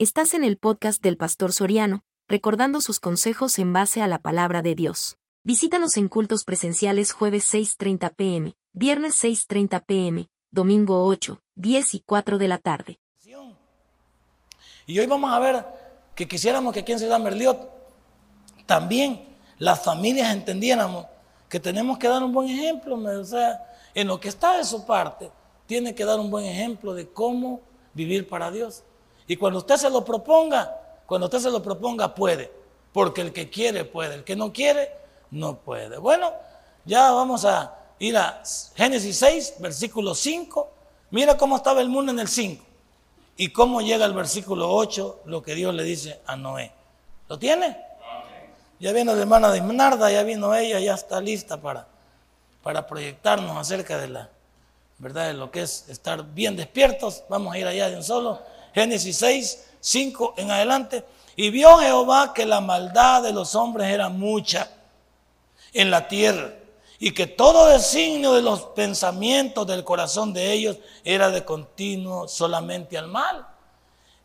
Estás en el podcast del Pastor Soriano, recordando sus consejos en base a la palabra de Dios. Visítanos en cultos presenciales jueves 6.30 pm, viernes 6.30 pm, domingo 8, 10 y 4 de la tarde. Y hoy vamos a ver que quisiéramos que aquí en Ciudad Merliot también las familias entendiéramos que tenemos que dar un buen ejemplo, o sea, en lo que está de su parte, tiene que dar un buen ejemplo de cómo vivir para Dios. Y cuando usted se lo proponga, cuando usted se lo proponga, puede. Porque el que quiere puede, el que no quiere, no puede. Bueno, ya vamos a ir a Génesis 6, versículo 5. Mira cómo estaba el mundo en el 5. Y cómo llega el versículo 8, lo que Dios le dice a Noé. ¿Lo tiene? Ya vino la hermana de Narda, ya vino ella, ya está lista para, para proyectarnos acerca de la verdad de lo que es estar bien despiertos. Vamos a ir allá de un solo. Génesis 6, 5 en adelante. Y vio Jehová que la maldad de los hombres era mucha en la tierra y que todo designio de los pensamientos del corazón de ellos era de continuo solamente al mal.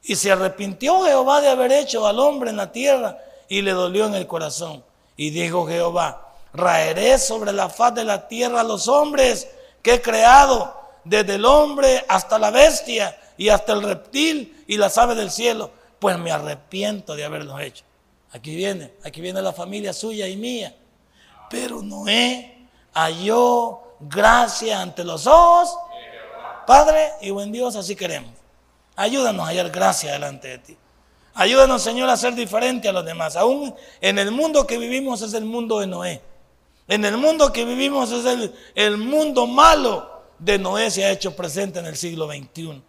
Y se arrepintió Jehová de haber hecho al hombre en la tierra y le dolió en el corazón. Y dijo Jehová, raeré sobre la faz de la tierra a los hombres que he creado, desde el hombre hasta la bestia y hasta el reptil y las aves del cielo, pues me arrepiento de haberlo hecho. Aquí viene, aquí viene la familia suya y mía. Pero Noé halló gracia ante los ojos. Padre y buen Dios, así queremos. Ayúdanos a hallar gracia delante de ti. Ayúdanos, Señor, a ser diferente a los demás. Aún en el mundo que vivimos es el mundo de Noé. En el mundo que vivimos es el, el mundo malo de Noé se ha hecho presente en el siglo XXI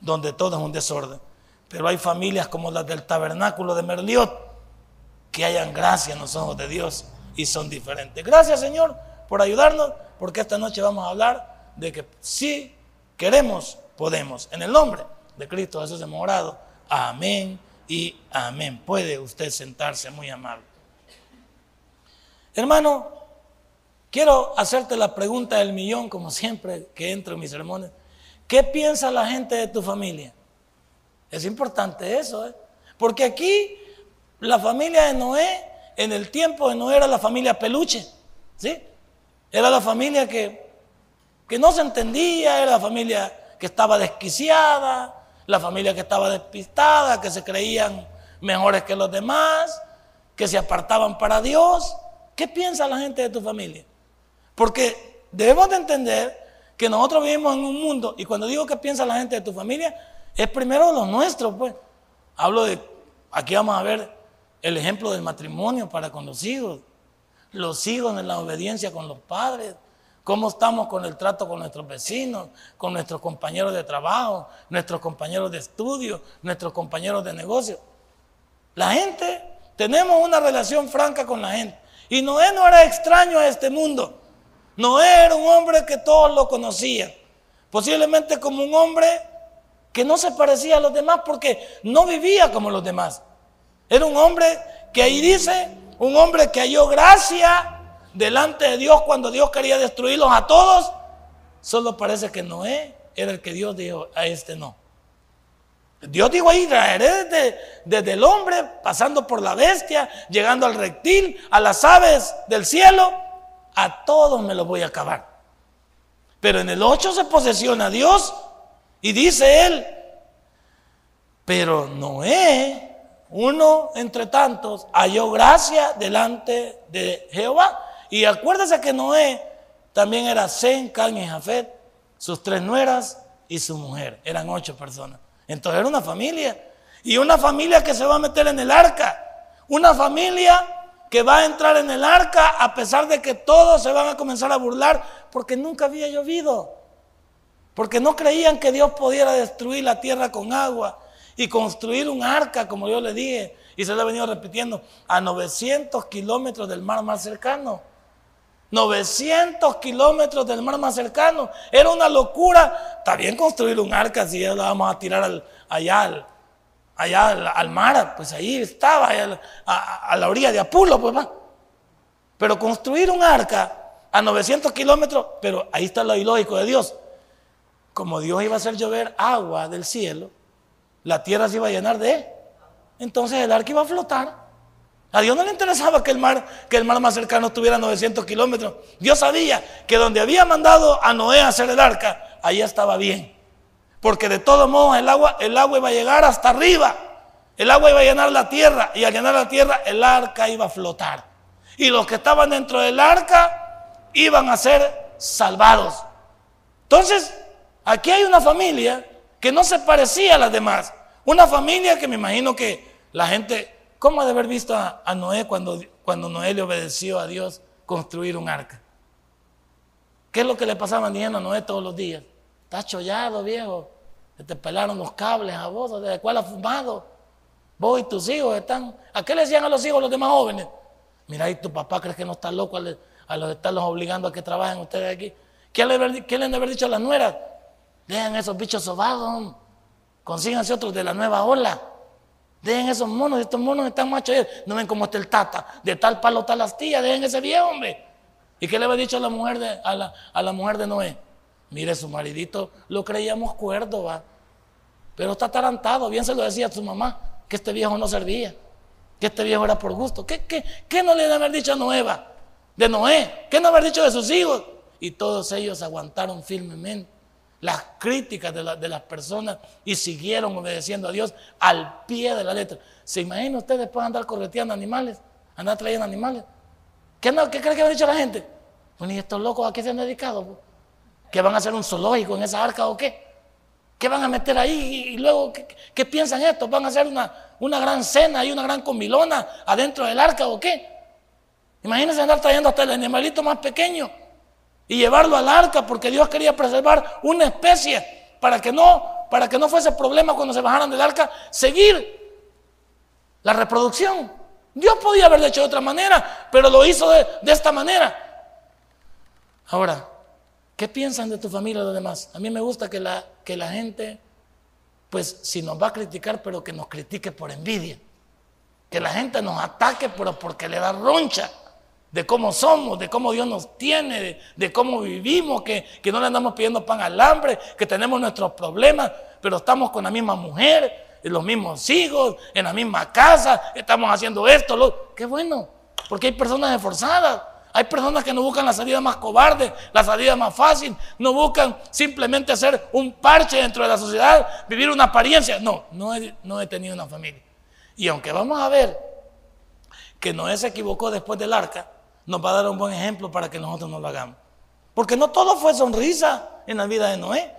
donde todo es un desorden. Pero hay familias como las del tabernáculo de Merliot que hayan gracia en los ojos de Dios y son diferentes. Gracias Señor por ayudarnos, porque esta noche vamos a hablar de que si queremos, podemos. En el nombre de Cristo Jesús hemos orado. Amén y amén. Puede usted sentarse muy amable. Hermano, quiero hacerte la pregunta del millón, como siempre que entro en mis sermones. ¿Qué piensa la gente de tu familia? Es importante eso, ¿eh? Porque aquí la familia de Noé, en el tiempo de Noé era la familia peluche, ¿sí? Era la familia que, que no se entendía, era la familia que estaba desquiciada, la familia que estaba despistada, que se creían mejores que los demás, que se apartaban para Dios. ¿Qué piensa la gente de tu familia? Porque debemos de entender que nosotros vivimos en un mundo, y cuando digo que piensa la gente de tu familia, es primero lo nuestro, pues. Hablo de, aquí vamos a ver el ejemplo del matrimonio para con los hijos, los hijos en la obediencia con los padres, cómo estamos con el trato con nuestros vecinos, con nuestros compañeros de trabajo, nuestros compañeros de estudio, nuestros compañeros de negocio. La gente, tenemos una relación franca con la gente. Y Noé no era extraño a este mundo. No era un hombre que todos lo conocían. Posiblemente como un hombre que no se parecía a los demás porque no vivía como los demás. Era un hombre que ahí dice, un hombre que halló gracia delante de Dios cuando Dios quería destruirlos a todos. Solo parece que Noé era el que Dios dijo, a este no. Dios dijo ahí, traeré desde, desde el hombre, pasando por la bestia, llegando al reptil, a las aves del cielo a todos me los voy a acabar. Pero en el 8 se posesiona Dios y dice él, pero Noé, uno entre tantos, halló gracia delante de Jehová. Y acuérdese que Noé también era Zen, Can y Jafet, sus tres nueras y su mujer. Eran ocho personas. Entonces era una familia. Y una familia que se va a meter en el arca. Una familia que va a entrar en el arca a pesar de que todos se van a comenzar a burlar porque nunca había llovido. Porque no creían que Dios pudiera destruir la tierra con agua y construir un arca, como yo le dije, y se lo he venido repitiendo, a 900 kilómetros del mar más cercano. 900 kilómetros del mar más cercano. Era una locura. Está bien construir un arca si ya la vamos a tirar allá al, allá al, mar, pues ahí estaba, a, la orilla de Apulo, pues va. Pero construir un arca a 900 kilómetros, pero ahí está lo ilógico de Dios. Como Dios iba a hacer llover agua del cielo, la tierra se iba a llenar de él. Entonces el arca iba a flotar. A Dios no le interesaba que el mar, que el mar más cercano estuviera a 900 kilómetros. Dios sabía que donde había mandado a Noé a hacer el arca, allá estaba bien. Porque de todos modos el agua, el agua iba a llegar hasta arriba. El agua iba a llenar la tierra y al llenar la tierra el arca iba a flotar. Y los que estaban dentro del arca iban a ser salvados. Entonces, aquí hay una familia que no se parecía a las demás. Una familia que me imagino que la gente, ¿cómo ha de haber visto a, Noé cuando, cuando Noé le obedeció a Dios construir un arca? ¿Qué es lo que le pasaban diciendo a Noé todos los días? Estás chollado, viejo. Te pelaron los cables a vos, ¿de cuál has fumado? Vos y tus hijos están. ¿A qué le decían a los hijos los demás jóvenes? Mira, y tu papá crees que no está loco a los estarlos obligando a que trabajen ustedes aquí. ¿Qué le, qué han de haber dicho a las nueras? Dejen esos bichos sobados. Consíganse otros de la nueva ola. Dejen esos monos, estos monos están machos. No ven cómo está el tata. De tal palo tal astilla. Dejen ese viejo, hombre. ¿Y qué le había dicho a la mujer de, a la, a la mujer de Noé? Mire, su maridito lo creíamos cuerdo, va. Pero está atarantado. Bien se lo decía a su mamá, que este viejo no servía. Que este viejo era por gusto. ¿Qué, qué, qué no le debe haber dicho a Noé, va? De Noé. ¿Qué no haber dicho de sus hijos? Y todos ellos aguantaron firmemente las críticas de, las personas y siguieron obedeciendo a Dios al pie de la letra. ¿Se imagina usted después andar correteando animales? Andar trayendo animales. ¿Qué, no, qué cree que ha dicho la gente? Pues ni estos locos a qué se han dedicado. ¿Que van a hacer un zoológico en esa arca o qué? ¿Qué van a meter ahí? Y, luego, ¿qué, piensan estos? ¿Van a hacer una, una gran cena y una gran comilona adentro del arca o qué? Imagínense andar trayendo hasta el animalito más pequeño y llevarlo al arca porque Dios quería preservar una especie para que no, para que no fuese problema cuando se bajaran del arca seguir la reproducción. Dios podía haberlo hecho de otra manera, pero lo hizo de, esta manera. Ahora, ¿qué piensan de tu familia los demás? A mí me gusta que la, que la gente, pues si nos va a criticar, pero que nos critique por envidia. Que la gente nos ataque, pero porque le da roncha de cómo somos, de cómo Dios nos tiene, de, cómo vivimos, que, no le andamos pidiendo pan al hambre, que tenemos nuestros problemas, pero estamos con la misma mujer, los mismos hijos, en la misma casa, estamos haciendo esto, lo, qué bueno, porque hay personas esforzadas, hay personas que no buscan la salida más cobarde, la salida más fácil, no buscan simplemente hacer un parche dentro de la sociedad, vivir una apariencia, no, no he, no he tenido una familia. Y aunque vamos a ver que Noé se equivocó después del arca, nos va a dar un buen ejemplo para que nosotros no lo hagamos. Porque no todo fue sonrisa en la vida de Noé.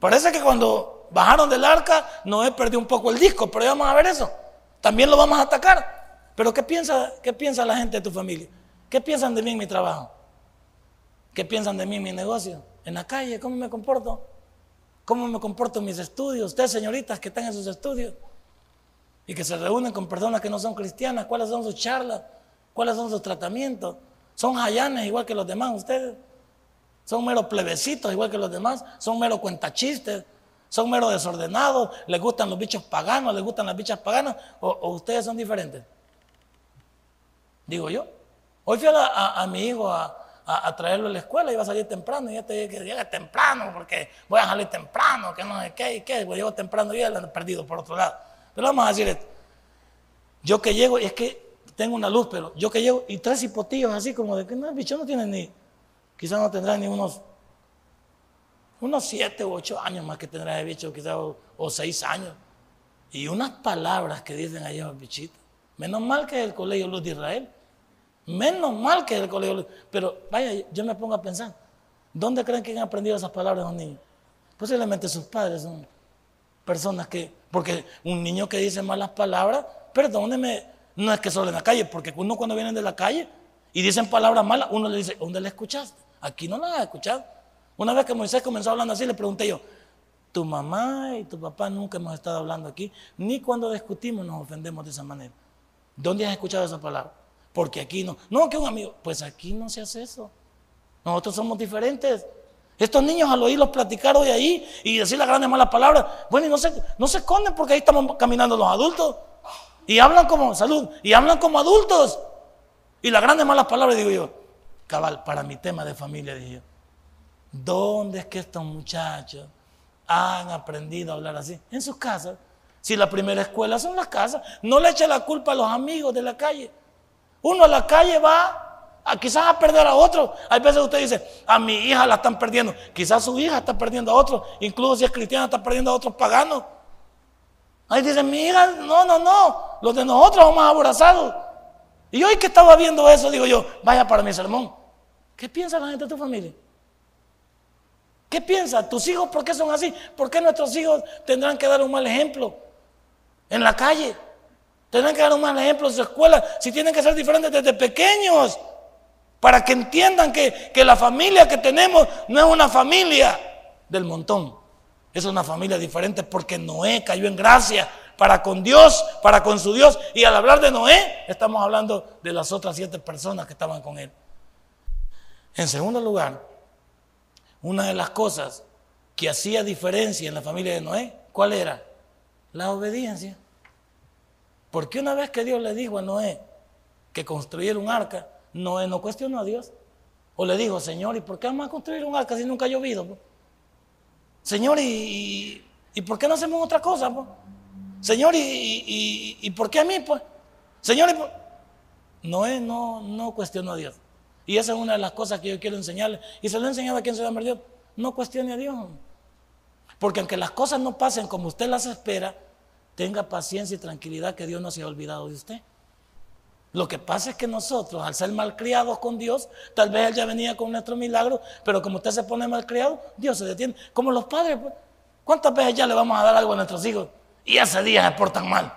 Parece que cuando bajaron del arca, Noé perdió un poco el disco, pero ya vamos a ver eso. También lo vamos a atacar. Pero ¿qué piensa, qué piensa la gente de tu familia? ¿Qué piensan de mí en mi trabajo? ¿Qué piensan de mí en mi negocio? En la calle, ¿cómo me comporto? ¿Cómo me comporto en mis estudios? Ustedes, señoritas, que están en sus estudios y que se reúnen con personas que no son cristianas, ¿cuáles son sus charlas? ¿Cuáles son sus tratamientos? Son jayanes igual que los demás ustedes. Son meros plebecitos igual que los demás. Son meros cuentachistes. Son meros desordenados. Les gustan los bichos paganos. Les gustan las bichas paganas. ¿O, ustedes son diferentes? Digo yo. Hoy fui a, mi hijo a, traerlo a la escuela. Iba a salir temprano. Y ya te dije que llegue temprano porque voy a salir temprano. Que no sé qué y qué. Pues llego temprano y ya lo han perdido por otro lado. Pero vamos a decir esto. Yo que llego, y es que tengo una luz, pero yo que llevo, y tres hipotillos así como de que no, el bicho no tiene ni, quizás no tendrá ni unos, unos siete u ocho años más que tendrá el bicho, quizás, o, seis años. Y unas palabras que dicen allá los bichitos. Menos mal que es el Colegio Luz de Israel. Menos mal que el Colegio. Pero vaya, yo me pongo a pensar, ¿dónde creen que han aprendido esas palabras los niños? Posiblemente sus padres son personas que, porque un niño que dice malas palabras, perdóneme, no es que solo en la calle, porque uno cuando vienen de la calle y dicen palabras malas, uno le dice, ¿dónde la escuchaste? Aquí no la has escuchado. Una vez que Moisés comenzó hablando así, le pregunté yo, tu mamá y tu papá nunca hemos estado hablando aquí, ni cuando discutimos nos ofendemos de esa manera. ¿Dónde has escuchado esa palabra? Porque aquí no. No, que un amigo. Pues aquí no se hace eso. Nosotros somos diferentes. Estos niños al oírlos platicar hoy ahí y decir las grandes malas palabras, bueno, y no se, no se esconden porque ahí estamos caminando los adultos. Y hablan como salud, y hablan como adultos. Y las grandes malas palabras, digo yo, cabal, para mi tema de familia, dije yo, ¿dónde es que estos muchachos han aprendido a hablar así? En sus casas. Si la primera escuela son las casas, no le eche la culpa a los amigos de la calle. Uno a la calle va a, quizás a perder a otro. Hay veces usted dice, a mi hija la están perdiendo. Quizás su hija está perdiendo a otro. Incluso si es cristiana está perdiendo a otros paganos. Ahí dice, mi hija, no, no, no. Los de nosotros vamos abrazados. Y hoy que estaba viendo eso, digo yo, vaya para mi sermón. ¿Qué piensa la gente de tu familia? ¿Qué piensa? ¿Tus hijos por qué son así? ¿Por qué nuestros hijos tendrán que dar un mal ejemplo en la calle? Tendrán que dar un mal ejemplo en su escuela si tienen que ser diferentes desde pequeños para que entiendan que, que la familia que tenemos no es una familia del montón. Es una familia diferente porque Noé cayó en gracia para con Dios, para con su Dios. Y al hablar de Noé, estamos hablando de las otras siete personas que estaban con él. En segundo lugar, una de las cosas que hacía diferencia en la familia de Noé, ¿cuál era? La obediencia. Porque una vez que Dios le dijo a Noé que construyera un arca, Noé no cuestionó a Dios. O le dijo, Señor, ¿y por qué vamos a construir un arca si nunca ha llovido? Señor, ¿y, por qué no hacemos otra cosa? Señor, ¿y, por qué a mí? Pues? Señor, Noé no, no cuestionó a Dios. Y esa es una de las cosas que yo quiero enseñarle. Y se lo he enseñado a quien se llama Dios. No cuestione a Dios. Porque aunque las cosas no pasen como usted las espera, tenga paciencia y tranquilidad que Dios no se ha olvidado de usted. Lo que pasa es que nosotros, al ser malcriados con Dios, tal vez Él ya venía con nuestro milagro, pero como usted se pone malcriado, Dios se detiene. Como los padres, pues. ¿cuántas veces ya le vamos a dar algo a nuestros hijos? Y ese día se portan mal.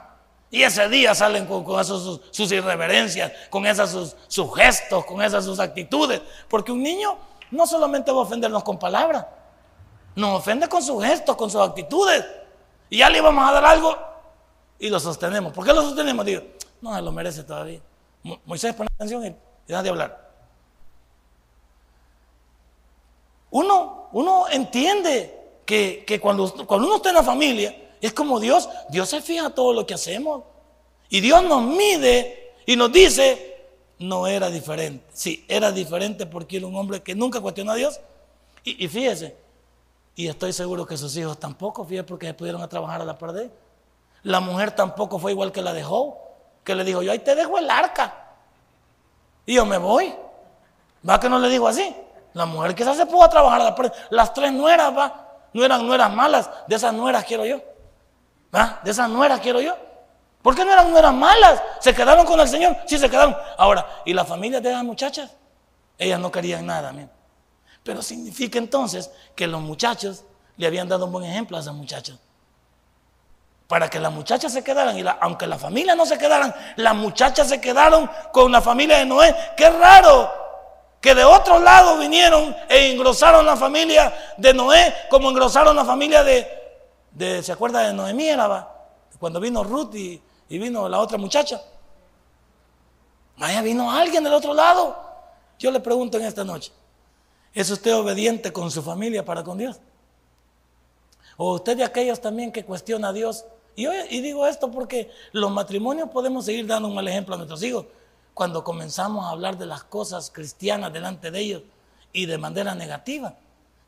Y ese día salen con, sus, irreverencias, con esos sus, gestos, con esas sus actitudes. Porque un niño no solamente va a ofendernos con palabras, nos ofende con sus gestos, con sus actitudes. Y ya le vamos a dar algo y lo sostenemos. ¿Por qué lo sostenemos? Digo, no se lo merece todavía. Moisés pone atención y, deja de hablar. Uno, uno entiende que, que cuando, cuando uno está en la familia, es como Dios, Dios se fija todo lo que hacemos. Y Dios nos mide y nos dice, no era diferente. Sí, era diferente porque era un hombre que nunca cuestionó a Dios. Y, fíjese, y estoy seguro que sus hijos tampoco, fíjese, porque se pudieron a trabajar a la par La mujer tampoco fue igual que la dejó, que le dijo, yo ahí te dejo el arca. Y yo me voy. ¿Va que no le digo así? La mujer quizás se pudo trabajar Las tres nueras, va. No eran nueras malas, de esas nueras quiero yo. De esas nueras quiero yo. ¿Por qué no eran nueras malas? Se quedaron con el Señor. Sí, se quedaron. Ahora, ¿y la familia de esas muchachas? Ellas no querían nada. Pero significa entonces que los muchachos le habían dado un buen ejemplo a esas muchachas. Para que las muchachas se quedaran, y aunque la familia no se quedaran, las muchachas se quedaron con la familia de Noé. Qué raro que de otro lado vinieron e engrosaron la familia de Noé como engrosaron la familia de, ¿se acuerda de Noemí? cuando vino Ruth y, vino la otra muchacha. Vaya, vino alguien del otro lado. Yo le pregunto en esta noche, ¿es usted obediente con su familia para con Dios? ¿O usted de aquellos también que cuestiona a Dios? Y, y digo esto porque los matrimonios podemos seguir dando un mal ejemplo a nuestros hijos cuando comenzamos a hablar de las cosas cristianas delante de ellos y de manera negativa.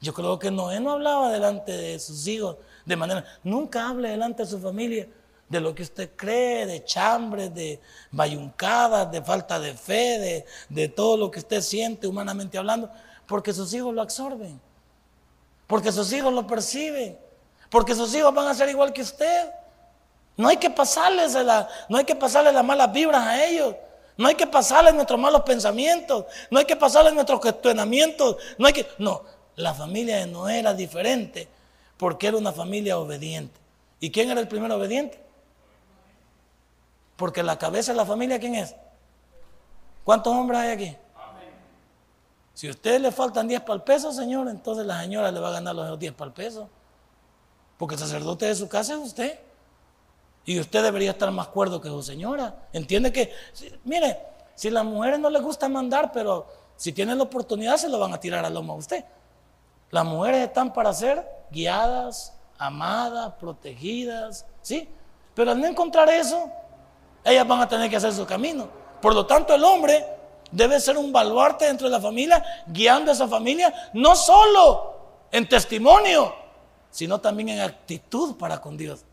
Yo creo que Noé no hablaba delante de sus hijos de manera, nunca hable delante de su familia de lo que usted cree, de chambres, de bayuncadas, de falta de fe, de todo lo que usted siente humanamente hablando, porque sus hijos lo absorben, porque sus hijos lo perciben, porque sus hijos van a ser igual que usted. No hay que pasarles la, no hay que pasarle las malas vibras a ellos. No hay que pasarles nuestros malos pensamientos, no hay que pasarles nuestros cuestionamientos, no hay que no, la familia de Noé era diferente porque era una familia obediente. ¿Y quién era el primero obediente? Porque la cabeza de la familia, ¿quién es? ¿Cuántos hombres hay aquí? Si a usted le faltan 10 para el peso, señor, entonces la señora le va a ganar los 10 para el peso. Porque el sacerdote de su casa es usted. Y usted debería estar más cuerdo que su señora. Entiende que, mire, si a las mujeres no les gusta mandar, pero si tienen la oportunidad se lo van a tirar al lomo a usted. Las mujeres están para ser guiadas, amadas, protegidas, ¿sí? Pero al no encontrar eso, ellas van a tener que hacer su camino. Por lo tanto, el hombre debe ser un baluarte dentro de la familia, guiando a esa familia, no solo en testimonio, sino también en actitud para con Dios.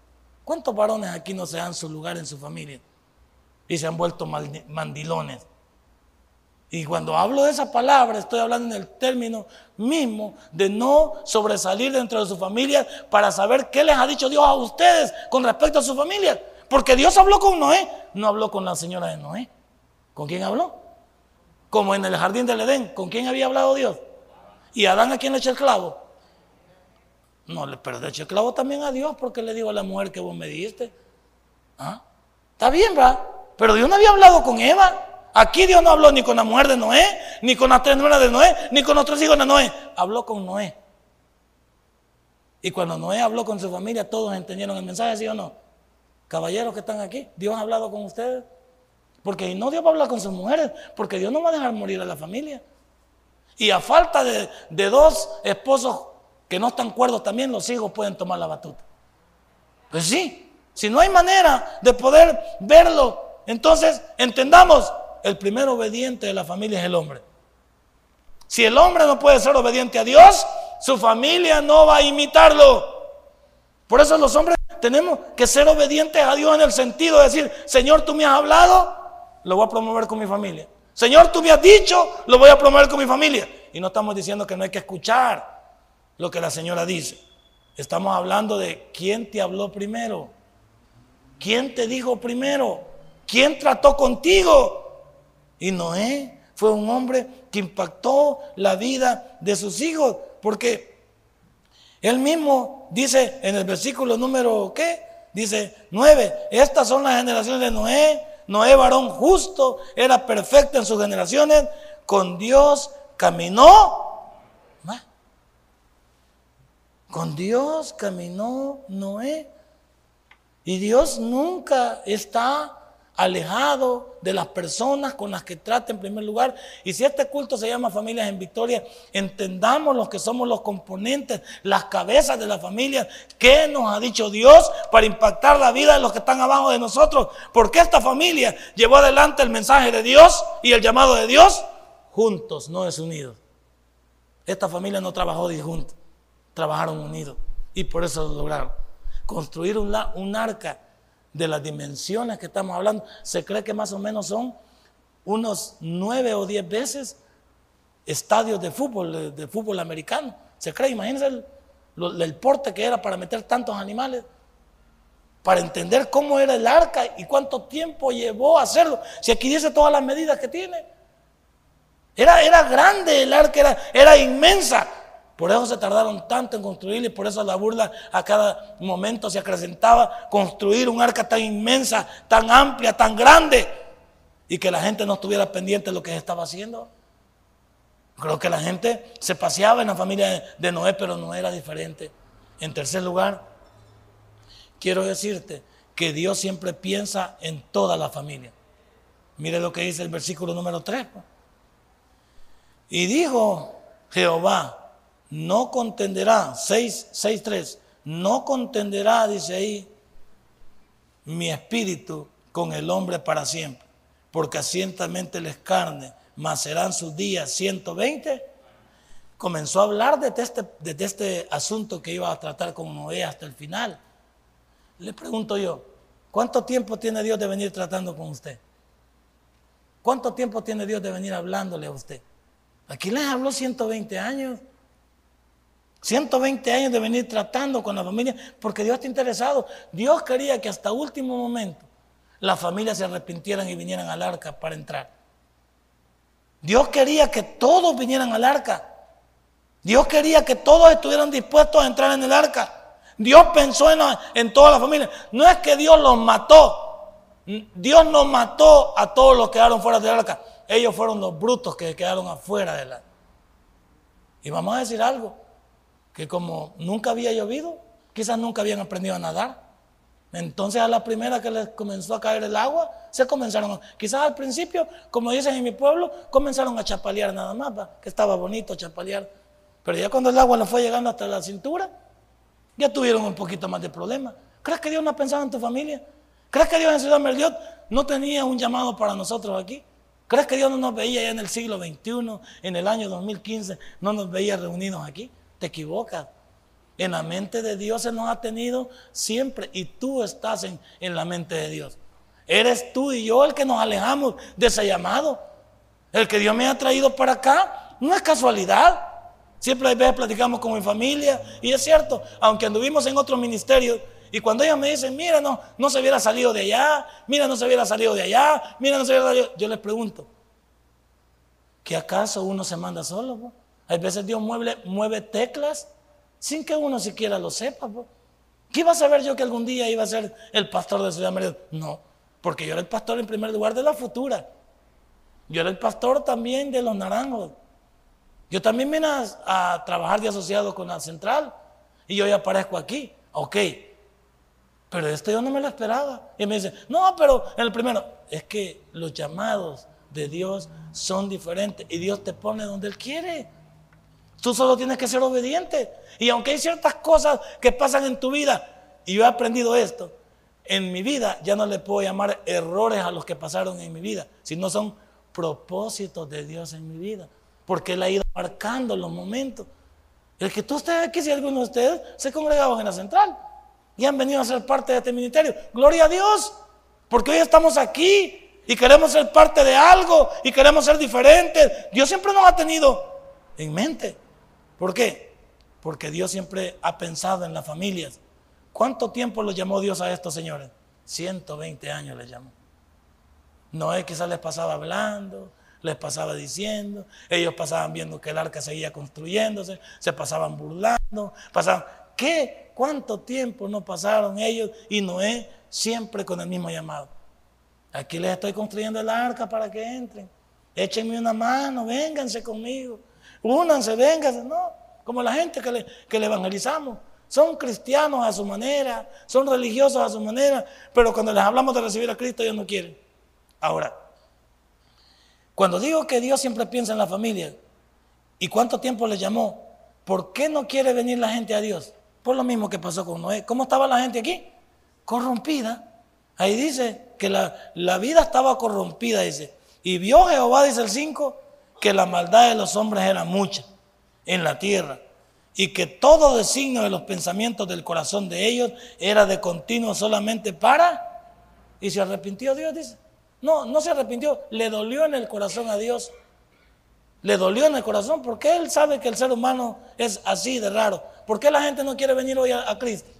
¿Cuántos varones aquí no se dan su lugar en su familia? Y se han vuelto mandilones. Y cuando hablo de esa palabra, estoy hablando en el término mismo de no sobresalir dentro de su familia para saber qué les ha dicho Dios a ustedes con respecto a su familia. Porque Dios habló con Noé, no habló con la señora de Noé. ¿Con quién habló? Como en el jardín del Edén, ¿con quién había hablado Dios? ¿Y Adán a quién le echó el clavo? No, le echó el clavo también a Dios porque le digo a la mujer que vos me diste. ¿Ah? Está bien, va. Pero Dios no había hablado con Eva. Aquí Dios no habló ni con la mujer de Noé, ni con las tres nueras de Noé, ni con otros hijos de Noé. Habló con Noé. Y cuando Noé habló con su familia, todos entendieron el mensaje, ¿sí o no? Caballeros que están aquí, Dios ha hablado con ustedes. Porque no Dios va a hablar con sus mujeres, porque Dios no va a dejar morir a la familia. Y a falta de, de dos esposos que no están cuerdos, también los hijos pueden tomar la batuta. Pues sí, si no hay manera de poder verlo, entonces entendamos, el primer obediente de la familia es el hombre. Si el hombre no puede ser obediente a Dios, su familia no va a imitarlo. Por eso los hombres tenemos que ser obedientes a Dios en el sentido de decir, Señor, tú me has hablado, lo voy a promover con mi familia. Señor, tú me has dicho, lo voy a promover con mi familia. Y no estamos diciendo que no hay que escuchar lo que la señora dice. Estamos hablando de quién te habló primero. ¿Quién te dijo primero? ¿Quién trató contigo? Y Noé fue un hombre que impactó la vida de sus hijos, porque él mismo dice en el versículo número, ¿qué? Dice 9, estas son las generaciones de Noé. Noé, varón justo, era perfecto en sus generaciones, con Dios caminó. Con Dios caminó Noé. Y Dios nunca está alejado de las personas con las que trata en primer lugar. Y si este culto se llama Familias en Victoria, entendamos los que somos los componentes, las cabezas de la familia, qué nos ha dicho Dios para impactar la vida de los que están abajo de nosotros. Porque esta familia llevó adelante el mensaje de Dios y el llamado de Dios juntos, no desunidos. Esta familia no trabajó disjuntos, trabajaron unidos y por eso lo lograron. Construir un, un arca de las dimensiones que estamos hablando, se cree que más o menos son unos nueve o diez veces estadios de fútbol, de, fútbol americano. Se cree, imagínense el, el, porte que era para meter tantos animales, para entender cómo era el arca y cuánto tiempo llevó hacerlo. Si aquí dice todas las medidas que tiene. Era, era grande el arca, era, era inmensa. Por eso se tardaron tanto en construir y por eso la burla a cada momento se acrecentaba. Construir un arca tan inmensa, tan amplia, tan grande y que la gente no estuviera pendiente de lo que estaba haciendo. Creo que la gente se paseaba en la familia de Noé, pero no era diferente. En tercer lugar, quiero decirte que Dios siempre piensa en toda la familia. Mire lo que dice el versículo número 3. Pues. Y dijo Jehová, no contenderá, 6, 3, no contenderá, dice ahí, mi espíritu con el hombre para siempre, porque asientamente les carne, mas serán sus días 120. Comenzó a hablar de este, este asunto que iba a tratar con Noé hasta el final. Le pregunto yo, ¿cuánto tiempo tiene Dios de venir tratando con usted? ¿Cuánto tiempo tiene Dios de venir hablándole a usted? Aquí les habló 120 años. 120 años de venir tratando con la familia porque Dios está interesado. Dios quería que hasta último momento las familias se arrepintieran y vinieran al arca para entrar. Dios quería que todos vinieran al arca. Dios quería que todos estuvieran dispuestos a entrar en el arca. Dios pensó en, en toda la familia. No es que Dios los mató. Dios no mató a todos los que quedaron fuera del arca. Ellos fueron los brutos que quedaron afuera del arca. Y vamos a decir algo que como nunca había llovido, quizás nunca habían aprendido a nadar. Entonces a la primera que les comenzó a caer el agua, se comenzaron, quizás al principio, como dicen en mi pueblo, comenzaron a chapalear nada más, que estaba bonito chapalear. Pero ya cuando el agua les fue llegando hasta la cintura, ya tuvieron un poquito más de problemas. ¿Crees que Dios no pensaba en tu familia? ¿Crees que Dios en Ciudad Merliot no tenía un llamado para nosotros aquí? ¿Crees que Dios no nos veía ya en el siglo XXI, en el año 2015, no nos veía reunidos aquí? Te equivocas. En la mente de Dios se nos ha tenido siempre y tú estás en, en la mente de Dios. Eres tú y yo el que nos alejamos de ese llamado. El que Dios me ha traído para acá no es casualidad. Siempre a veces platicamos con mi familia y es cierto, aunque anduvimos en otros ministerios y cuando ellos me dicen, mira, no, no se hubiera salido de allá, mira, no se hubiera salido de allá, mira, no se hubiera salido, yo les pregunto, ¿que acaso uno se manda solo? Hay veces Dios mueve, teclas sin que uno siquiera lo sepa. ¿Qué iba a saber yo que algún día iba a ser el pastor de Ciudad Mérida? No, porque yo era el pastor en primer lugar de la futura. Yo era el pastor también de los naranjos. Yo también vine a, trabajar de asociado con la central y yo ya aparezco aquí. Ok, pero esto yo no me lo esperaba. Y me dice, no, pero en el primero, es que los llamados de Dios son diferentes y Dios te pone donde Él quiere. Tú solo tienes que ser obediente. Y aunque hay ciertas cosas que pasan en tu vida, y yo he aprendido esto, en mi vida ya no le puedo llamar errores a los que pasaron en mi vida, sino son propósitos de Dios en mi vida, porque Él ha ido marcando los momentos. El que tú estés aquí, si alguno de ustedes se congregaban en la central y han venido a ser parte de este ministerio, gloria a Dios, porque hoy estamos aquí y queremos ser parte de algo y queremos ser diferentes. Dios siempre nos ha tenido en mente. ¿Por qué? Porque Dios siempre ha pensado en las familias. ¿Cuánto tiempo lo llamó Dios a estos señores? 120 años les llamó. Noé quizás les pasaba hablando, les pasaba diciendo, ellos pasaban viendo que el arca seguía construyéndose, se pasaban burlando, pasaban... ¿Qué? ¿Cuánto tiempo no pasaron ellos y Noé siempre con el mismo llamado? Aquí les estoy construyendo el arca para que entren. Échenme una mano, vénganse conmigo. Únanse, vénganse. No, como la gente que le, que evangelizamos. Son cristianos a su manera, son religiosos a su manera, pero cuando les hablamos de recibir a Cristo ellos no quieren. Ahora, cuando digo que Dios siempre piensa en la familia, ¿y cuánto tiempo le llamó? ¿Por qué no quiere venir la gente a Dios? Por lo mismo que pasó con Noé. ¿Cómo estaba la gente aquí? Corrompida. Ahí dice que la, la vida estaba corrompida, dice. Y vio Jehová, dice el 5, que la maldad de los hombres era mucha en la tierra y que todo designio de los pensamientos del corazón de ellos era de continuo solamente para... Y se arrepintió Dios, dice. No, no se arrepintió, le dolió en el corazón a Dios. Le dolió en el corazón porque Él sabe que el ser humano es así de raro. ¿Por qué la gente no quiere venir hoy a, Cristo?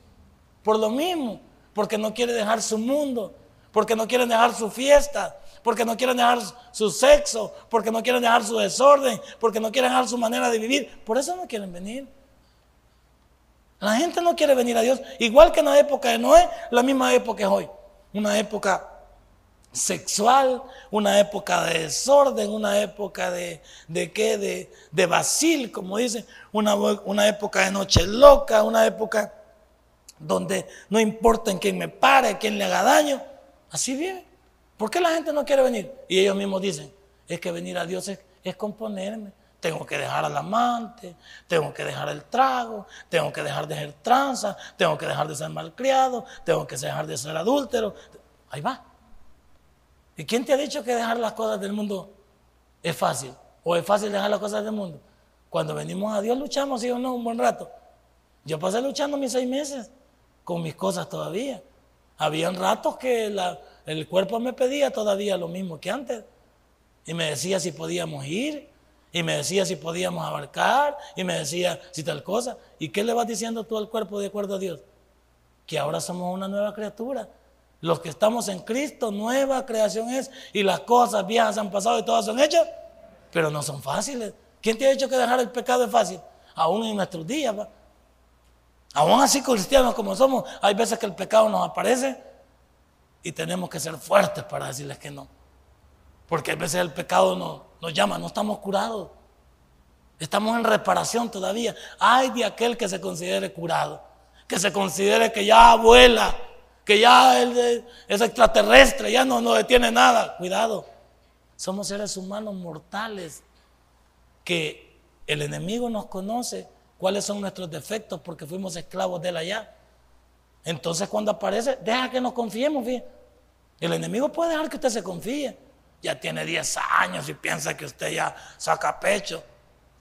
Por lo mismo, porque no quiere dejar su mundo, porque no quieren dejar su fiesta, porque no quieren dejar su sexo, porque no quieren dejar su desorden, porque no quieren dejar su manera de vivir. Por eso no quieren venir. La gente no quiere venir a Dios. Igual que en la época de Noé, la misma época es hoy. Una época sexual, una época de desorden, una época de, de qué, de, de vacil, como dicen, una, una época de noche loca, una época donde no importa en quién me pare, quién le haga daño. Así vive. ¿Por qué la gente no quiere venir? Y ellos mismos dicen, es que venir a Dios es, componerme. Tengo que dejar al amante, tengo que dejar el trago, tengo que dejar de ser tranza, tengo que dejar de ser malcriado, tengo que dejar de ser adúltero. Ahí va. ¿Y quién te ha dicho que dejar las cosas del mundo es fácil? ¿O es fácil dejar las cosas del mundo? Cuando venimos a Dios luchamos, ¿sí o no? Un buen rato. Yo pasé luchando mis seis meses con mis cosas todavía. Habían ratos que el cuerpo me pedía todavía lo mismo que antes. Y me decía si podíamos ir y me decía si podíamos abarcar, y me decía si tal cosa. ¿Y qué le vas diciendo tú al cuerpo de acuerdo a Dios? Que ahora somos una nueva criatura. Los que estamos en Cristo, nueva creación es, y las cosas viejas han pasado y todas son hechas, pero no son fáciles. ¿Quién te ha dicho que dejar el pecado es fácil? Aún en nuestros días, Aún así cristianos como somos, hay veces que el pecado nos aparece y tenemos que ser fuertes para decirles que no. Porque a veces el pecado nos, nos llama, no estamos curados. Estamos en reparación todavía. Hay de aquel que se considere curado, que se considere que ya vuela, que ya es extraterrestre, ya no, no detiene nada. Cuidado, somos seres humanos mortales que el enemigo nos conoce cuáles son nuestros defectos porque fuimos esclavos de él allá. Entonces cuando aparece, deja que nos confiemos, El enemigo puede dejar que usted se confíe ya tiene 10 años y piensa que usted ya saca pecho.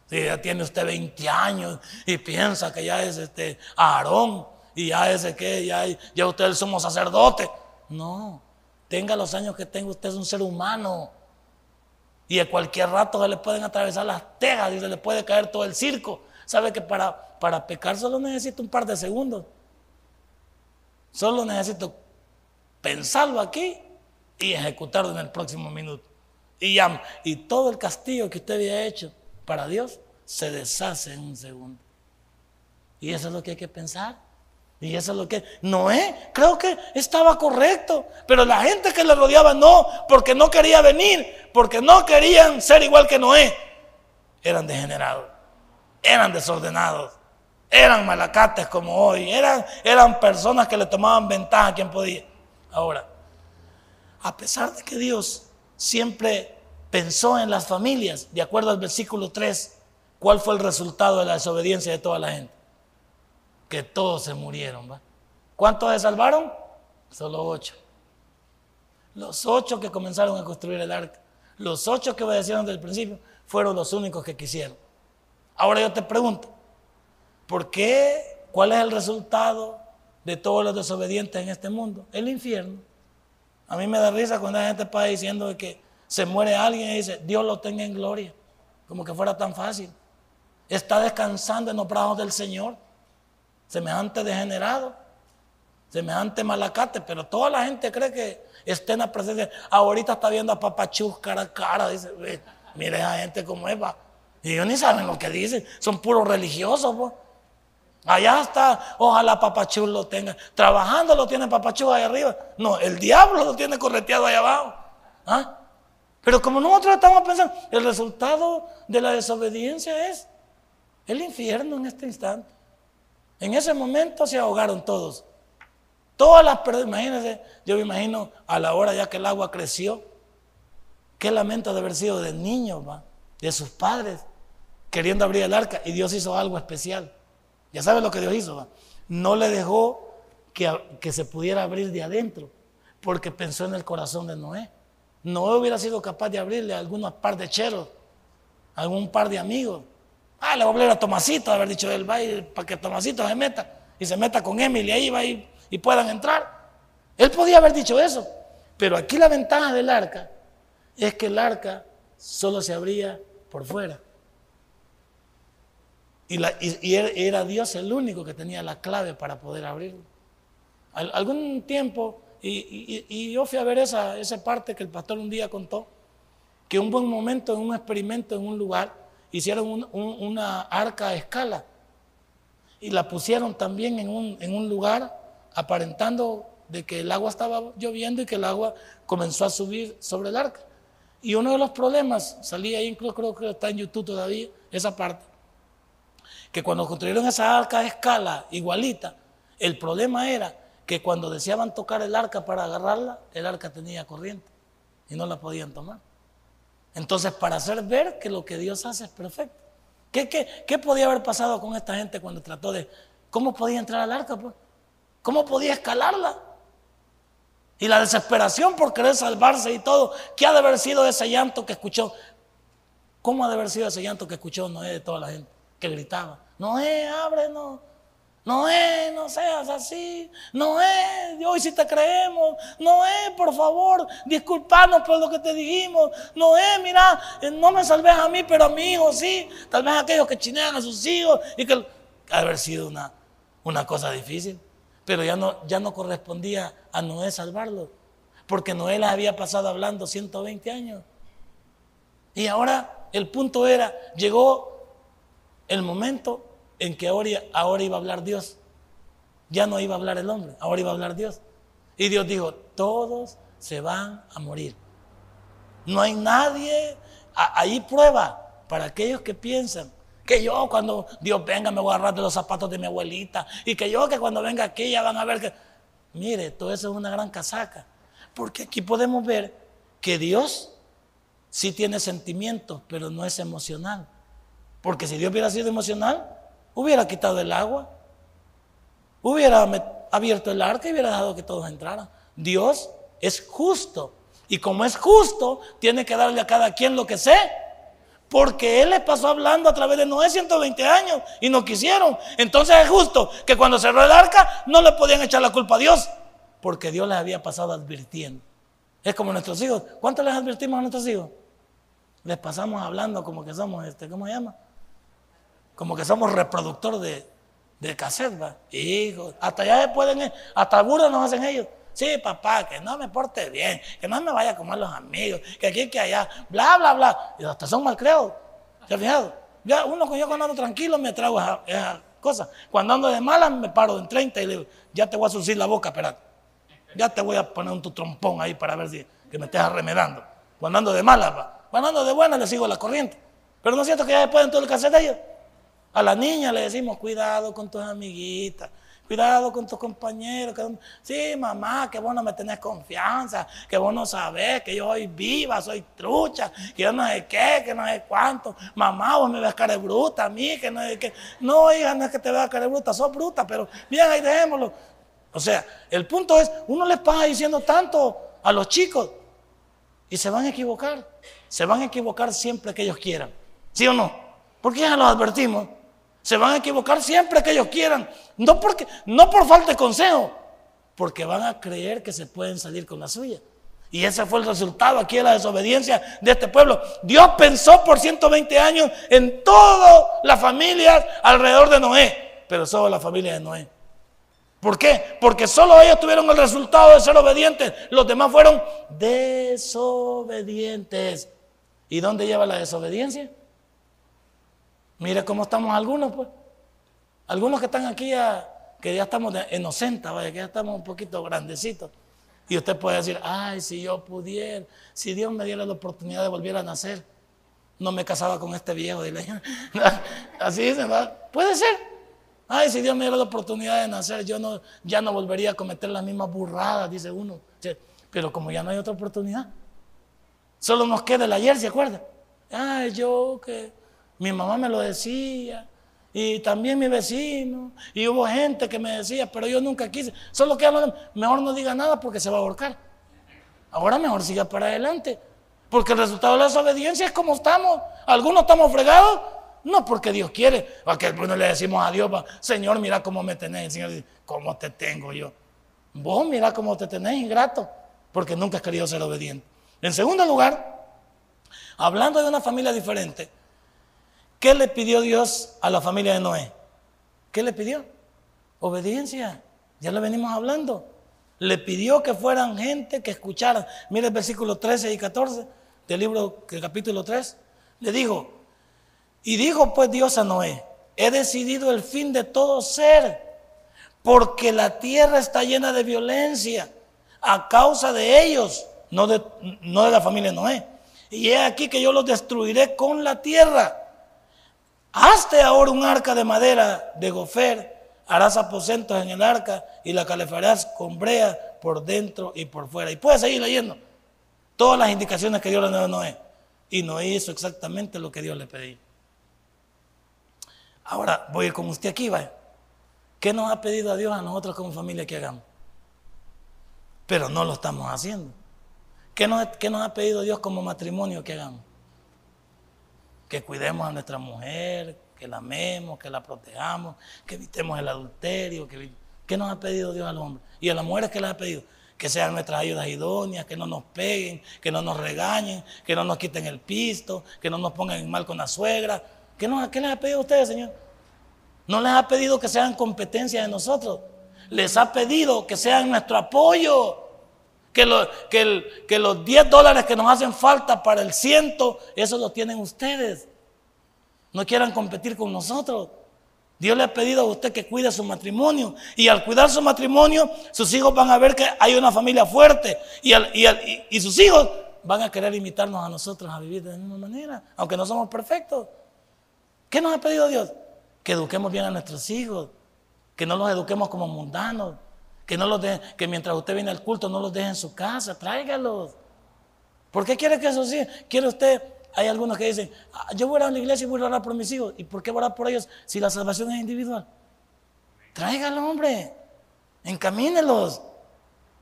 Si ya tiene usted 20 años y piensa que ya es este Aarón y ya ese que ya, usted es el sumo sacerdote. No, tenga los años que tenga, usted es un ser humano. Y a cualquier rato se le pueden atravesar las tejas y se le puede caer todo el circo. ¿Sabe que para, para pecar solo necesito un par de segundos? Solo necesito pensarlo aquí y ejecutarlo en el próximo minuto. Y, ya, y todo el castigo que usted había hecho para Dios se deshace en un segundo. Y eso es lo que hay que pensar. Y eso es lo que Noé creo que estaba correcto, pero la gente que le rodeaba no, porque no quería venir, porque no querían ser igual que Noé. Eran degenerados, eran desordenados, eran malacates como hoy, eran, eran personas que le tomaban ventaja a quien podía. Ahora, a pesar de que Dios siempre pensó en las familias, de acuerdo al versículo 3, ¿cuál fue el resultado de la desobediencia de toda la gente? Que todos se murieron. ¿va? ¿Cuántos se salvaron? Solo ocho. Los ocho que comenzaron a construir el arca, los ocho que obedecieron desde el principio, fueron los únicos que quisieron. Ahora yo te pregunto, ¿por qué? ¿Cuál es el resultado de todos los desobedientes en este mundo? El infierno. A mí me da risa cuando la gente está diciendo que se muere alguien y dice, Dios lo tenga en gloria, como que fuera tan fácil. Está descansando en los brazos del Señor, semejante degenerado, semejante malacate, pero toda la gente cree que está en la presencia. Ahorita está viendo a Papachú cara a cara, dice, mire a gente como es, va. Y ellos ni saben lo que dicen, son puros religiosos, pues. Allá está, ojalá Papachú lo tenga. Trabajando lo tiene Papachú ahí arriba. No, el diablo lo tiene correteado ahí abajo. ¿Ah? Pero como nosotros estamos pensando, el resultado de la desobediencia es el infierno en este instante. En ese momento se ahogaron todos. Todas las personas, imagínense, yo me imagino a la hora ya que el agua creció, qué lamento de haber sido de niños, de sus padres, queriendo abrir el arca y Dios hizo algo especial. Ya saben lo que Dios hizo. No le dejó que, se pudiera abrir de adentro, porque pensó en el corazón de Noé. Noé hubiera sido capaz de abrirle a par de cheros, a algún par de amigos. Ah, le voy a hablar a Tomasito, haber dicho él, va para que Tomasito se meta y se meta con Emily ahí va y, y puedan entrar. Él podía haber dicho eso, pero aquí la ventaja del arca es que el arca solo se abría por fuera. Y, era Dios el único que tenía la clave para poder abrirlo. algún tiempo, y, yo fui a ver esa, esa parte que el pastor un día contó, que un buen momento en un experimento en un lugar, hicieron una arca a escala y la pusieron también en un, en un lugar aparentando de que el agua estaba lloviendo y que el agua comenzó a subir sobre el arca. Y uno de los problemas, salía ahí, incluso creo que está en YouTube todavía, esa parte, que cuando construyeron esa arca a escala igualita, el problema era que cuando deseaban tocar el arca para agarrarla, el arca tenía corriente y no la podían tomar. Entonces, para hacer ver que lo que Dios hace es perfecto. ¿Qué, qué, podía haber pasado con esta gente cuando trató de... ¿Cómo podía entrar al arca? Pues? ¿Cómo podía escalarla? Y la desesperación por querer salvarse y todo. ¿Qué ha de haber sido ese llanto que escuchó? ¿Cómo ha de haber sido ese llanto que escuchó Noé de toda la gente? Que gritaba, Noé, ábrenos, Noé, no seas así, Noé, hoy sí te creemos, Noé, por favor, disculpanos por lo que te dijimos, Noé, mira, eh, no me salves a mí, pero a mi hijo sí, tal vez aquellos que chinean a sus hijos, y que ha haber sido una, una cosa difícil, pero ya no, ya no correspondía a Noé salvarlo, porque Noé les había pasado hablando 120 años, y ahora el punto era, llegó el momento en que ahora, iba a hablar Dios. Ya no iba a hablar el hombre, ahora iba a hablar Dios. Y Dios dijo, todos se van a morir. No hay nadie, ahí prueba para aquellos que piensan que yo cuando Dios venga me voy a agarrar de los zapatos de mi abuelita y que yo que cuando venga aquí ya van a ver que... Mire, todo eso es una gran casaca. Porque aquí podemos ver que Dios sí tiene sentimientos, pero no es emocional. Porque si Dios hubiera sido emocional, hubiera quitado el agua, hubiera abierto el arca y hubiera dejado que todos entraran. Dios es justo. Y como es justo, tiene que darle a cada quien lo que sé Porque Él les pasó hablando a través de Noé 120 años y no quisieron. Entonces es justo que cuando cerró el arca no le podían echar la culpa a Dios. Porque Dios les había pasado advirtiendo. Es como nuestros hijos. ¿Cuánto les advertimos a nuestros hijos? Les pasamos hablando como que somos, este, ¿cómo se llama? Como que somos reproductor de, de cassette, ¿va? Hijos, hasta ya pueden, hasta burros nos hacen ellos. Sí, papá, que no me porte bien, que no me vaya a comer los amigos, que aquí, que allá, bla, bla, bla. Y hasta son malcreos. ¿Se ha fijado? Ya uno yo cuando ando tranquilo me trago esas cosas. Cuando ando de mala me paro en 30 y le digo, ya te voy a surcir la boca, espérate. Ya te voy a poner un tu trompón ahí para ver si que me estés arremedando. Cuando ando de mala, cuando ando de buena le sigo la corriente. Pero no es cierto que ya después en todo el cassette de ellos. A la niña le decimos, cuidado con tus amiguitas. Cuidado con tus compañeros. Que, sí, mamá, que vos no me tenés confianza, que vos no sabés que yo soy viva, soy trucha, que yo no sé qué, que no sé cuánto. Mamá, vos me ves cara de bruta a mí, que no sé qué. No, hija, no es que te veas cara de bruta, sos bruta, pero bien, ahí dejémoslo. O sea, el punto es, uno les pasa diciendo tanto a los chicos y se van a equivocar. Se van a equivocar siempre que ellos quieran. ¿Sí o no? Porque ya los advertimos. Se van a equivocar siempre que ellos quieran. No, porque, no por falta de consejo, porque van a creer que se pueden salir con la suya. Y ese fue el resultado aquí de la desobediencia de este pueblo. Dios pensó por 120 años en todas las familias alrededor de Noé, pero solo la familia de Noé. ¿Por qué? Porque solo ellos tuvieron el resultado de ser obedientes. Los demás fueron desobedientes. ¿Y dónde lleva la desobediencia? Mire cómo estamos algunos, pues. Algunos que están aquí, que ya estamos inocentes, vaya, que ya estamos un poquito grandecitos. Y usted puede decir, ay, si yo pudiera, si Dios me diera la oportunidad de volver a nacer, no me casaba con este viejo. Así dicen, ¿verdad? Puede ser. Ay, si Dios me diera la oportunidad de nacer, yo no, ya no volvería a cometer las mismas burradas, dice uno. Pero como ya no hay otra oportunidad, solo nos queda el ayer, ¿se acuerda? Ay, yo que mi mamá me lo decía. Y también mi vecino. Y hubo gente que me decía, pero yo nunca quise. Solo que mejor no diga nada porque se va a ahorcar. Ahora mejor siga para adelante. Porque el resultado de la desobediencia es como estamos. Algunos estamos fregados. No porque Dios quiere. Porque bueno le decimos a Dios, Señor, mira cómo me tenés. El Señor dice, ¿cómo te tengo yo? Vos mira cómo te tenés ingrato. Porque nunca has querido ser obediente. En segundo lugar, hablando de una familia diferente, ¿Qué le pidió Dios a la familia de Noé? ¿Qué le pidió? Obediencia. Ya lo venimos hablando. Le pidió que fueran gente que escucharan. Mire el versículo 13 y 14 del libro, del capítulo 3. Le dijo, y dijo pues Dios a Noé, he decidido el fin de todo ser, porque la tierra está llena de violencia a causa de ellos, no de, no de la familia de Noé. Y he aquí que yo los destruiré con la tierra. Hazte ahora un arca de madera de gofer, harás aposentos en el arca y la calefarás con brea por dentro y por fuera. Y puedes seguir leyendo todas las indicaciones que Dios le dio a Noé. Y Noé hizo exactamente lo que Dios le pedía. Ahora voy a ir con usted aquí, vaya. ¿Qué nos ha pedido a Dios a nosotros como familia que hagamos? Pero no lo estamos haciendo. ¿Qué qué nos ha pedido Dios como matrimonio que hagamos? Que cuidemos a nuestra mujer, que la amemos, que la protejamos, que evitemos el adulterio, que, ¿qué nos ha pedido Dios al hombre? Y a las mujeres, ¿qué les ha pedido? Que sean nuestras ayudas idóneas, que no nos peguen, que no nos regañen, que no nos quiten el pisto, que no nos pongan mal con la suegra. ¿Qué, ¿Qué les ha pedido a ustedes, Señor? No les ha pedido que sean competencia de nosotros. Les ha pedido que sean nuestro apoyo. Que, que, los 10 dólares que nos hacen falta para el ciento, eso lo tienen ustedes. No quieran competir con nosotros. Dios le ha pedido a usted que cuide su matrimonio. Y al cuidar su matrimonio, sus hijos van a ver que hay una familia fuerte. Y, y, sus hijos van a querer imitarnos a nosotros a vivir de la misma manera, aunque no somos perfectos. ¿Qué nos ha pedido Dios? Que eduquemos bien a nuestros hijos, que no los eduquemos como mundanos, que, no los que mientras usted viene al culto no los deje en su casa, tráigalos. ¿Por qué quiere que eso sí? ¿Quiere usted? Hay algunos que dicen, ah, yo voy a a la iglesia y voy a orar por mis hijos. ¿Y por qué orar por ellos si la salvación es individual? Tráigalos, hombre. Encamínelos.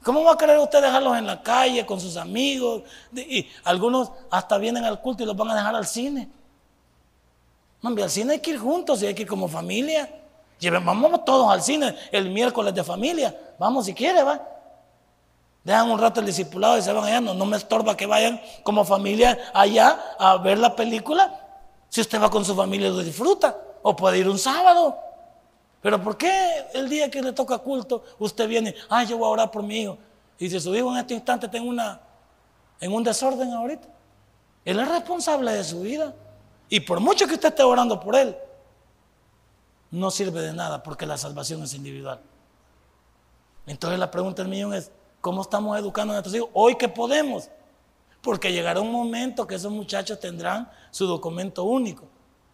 ¿Cómo va a querer usted dejarlos en la calle con sus amigos? Y algunos hasta vienen al culto y los van a dejar al cine. Mami, al cine hay que ir juntos y hay que ir como familia. Vamos todos al cine el miércoles de familia. Vamos si quiere, va. Dejan un rato el discipulado y se van allá. No, me estorba que vayan como familia allá a ver la película. Si usted va con su familia lo disfruta. O puede ir un sábado. Pero ¿por qué el día que le toca culto usted viene, ay, yo voy a orar por mi hijo? Y si su hijo en este instante tengo una, en un desorden ahorita, él es responsable de su vida. Y por mucho que usted esté orando por él, no sirve de nada porque la salvación es individual. Entonces la pregunta del millón es, ¿cómo estamos educando a nuestros hijos? Hoy que podemos. Porque llegará un momento que esos muchachos tendrán su documento único.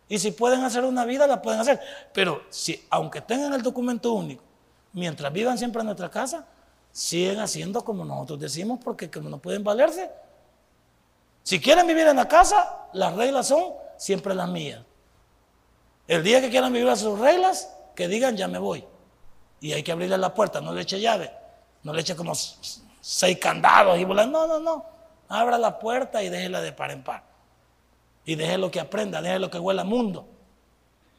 Y si pueden hacer una vida, la pueden hacer. Pero si, aunque tengan el documento único, mientras vivan siempre en nuestra casa, siguen haciendo como nosotros decimos, porque como no pueden valerse. Si quieren vivir en la casa, las reglas son siempre las mías. El día que quieran vivir a sus reglas, que digan ya me voy. Y hay que abrirle la puerta, no le eche llave, no le eche como seis candados y volar. No, no, no. Abra la puerta y déjela de par en par. Y déjelo que aprenda, déjelo que huela mundo.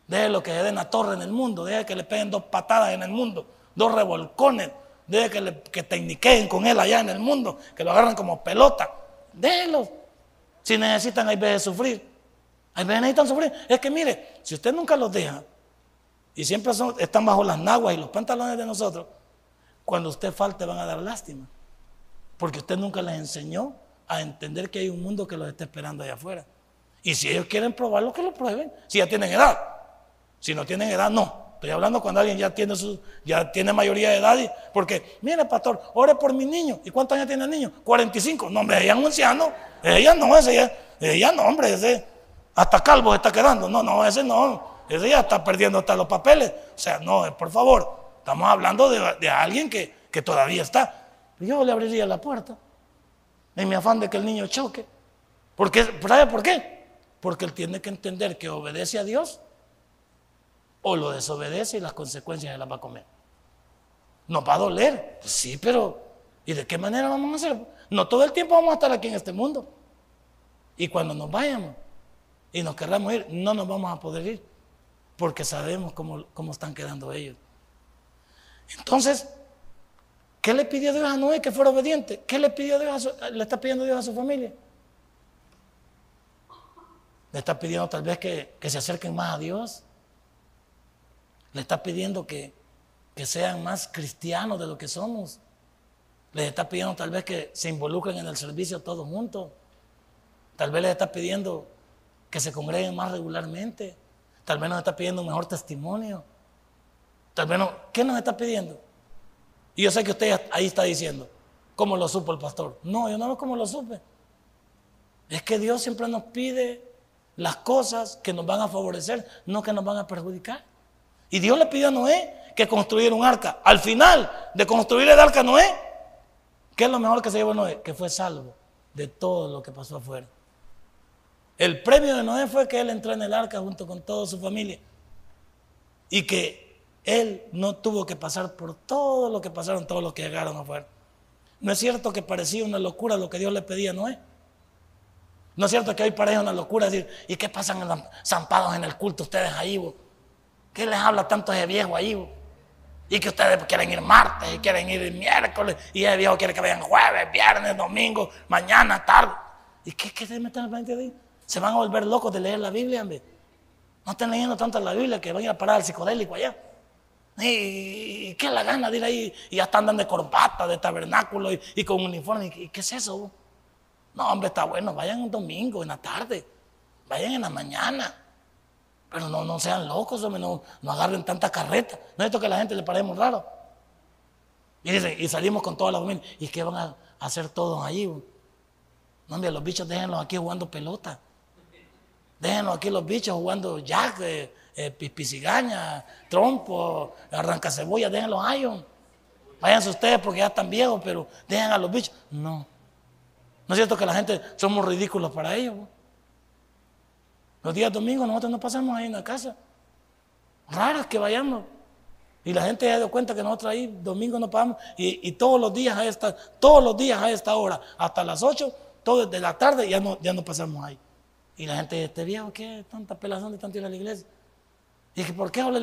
Déjelo que se den la torre en el mundo, deje que le peguen dos patadas en el mundo, dos revolcones, deje que, le, que tecniqueen con él allá en el mundo, que lo agarren como pelota. Déjelo. Si necesitan, hay veces sufrir. Hay veces necesitan sufrir. Es que mire, si usted nunca los deja y siempre están bajo las naguas y los pantalones de nosotros, cuando usted falte van a dar lástima. Porque usted nunca les enseñó a entender que hay un mundo que los está esperando allá afuera. Y si ellos quieren probarlo, que lo prueben. Si ya tienen edad. Si no tienen edad, no. Estoy hablando cuando alguien ya tiene, su, ya tiene mayoría de edad. porque, mire, pastor, ore por mi niño. ¿Y cuántos años tiene el niño? 45. No, hombre, ella es un anciano. Ella no, ese ya, ella no, hombre, ese hasta calvo está quedando. No, no, ese no. Ese ya está perdiendo hasta los papeles. O sea, no, por favor. Estamos hablando de, alguien que, que, todavía está. Yo le abriría la puerta. En mi afán de que el niño choque. Porque, ¿Sabe por qué? Porque él tiene que entender que obedece a Dios o lo desobedece y las consecuencias se las va a comer. Nos va a doler, pues sí, pero ¿y de qué manera vamos a hacer? No todo el tiempo vamos a estar aquí en este mundo. Y cuando nos vayamos y nos querramos ir, no nos vamos a poder ir, porque sabemos cómo, cómo están quedando ellos. Entonces, ¿qué le pidió Dios a Noé que fuera obediente? ¿Qué le pidió Dios le está pidiendo Dios a su familia? Le está pidiendo tal vez que, que se acerquen más a Dios, le está pidiendo que, sean más cristianos de lo que somos. Les está pidiendo tal vez que se involucren en el servicio todos juntos. Tal vez les está pidiendo que se congreguen más regularmente. Tal vez nos está pidiendo un mejor testimonio. Tal vez no. ¿Qué nos está pidiendo? Y yo sé que usted ahí está diciendo, ¿cómo lo supo el pastor? No, yo no lo como lo supe. Es que Dios siempre nos pide las cosas que nos van a favorecer, no que nos van a perjudicar. Y Dios le pidió a Noé que construyera un arca. Al final de construir el arca Noé, ¿qué es lo mejor que se llevó Noé? Que fue salvo de todo lo que pasó afuera. El premio de Noé fue que él entró en el arca junto con toda su familia. Y que él no tuvo que pasar por todo lo que pasaron todos los que llegaron afuera. ¿No es cierto que parecía una locura lo que Dios le pedía a Noé? ¿No es cierto que hoy parece una locura decir, ¿y qué pasan los zampados en el culto ustedes ahí? ¿Qué les habla tanto ese viejo ahí? Y que ustedes quieren ir martes y quieren ir miércoles y ese viejo quiere que vayan jueves, viernes, domingo, mañana, tarde. ¿Y qué, qué se meten al de ahí? Se van a volver locos de leer la Biblia, hombre. No estén leyendo tanto la Biblia que van a parar al psicodélico allá. ¿Y qué la gana de ir ahí? Y ya están dando de corbata, de tabernáculo y, con uniforme. ¿Y qué es eso? No, hombre, está bueno. Vayan un domingo, en la tarde. Vayan en la mañana. Pero no, no sean locos, hombre, no, no agarren tanta carreta. No es esto que a la gente le parece raro. Y salimos con toda la familia. ¿Y qué van a hacer todos allí? No, hombre, los bichos déjenlos aquí jugando pelota. Déjenlos aquí los bichos jugando jack, eh, eh, trompo, arranca cebolla, déjenlos ahí. Váyanse ustedes porque ya están viejos, pero dejen a los bichos. No. No es cierto que la gente somos ridículos para ellos. Los días domingos nosotros no pasamos ahí en la casa. Raras que vayamos. Y la gente ya dio cuenta que nosotros ahí domingo no pagamos. Y, todos los días a esta, todos los días a esta hora, hasta las 8, todo desde la tarde, ya no, ya no pasamos ahí. Y la gente este viejo, ¿qué tanta pelazón de tanto ir a la iglesia? Y dije, ¿por qué habla?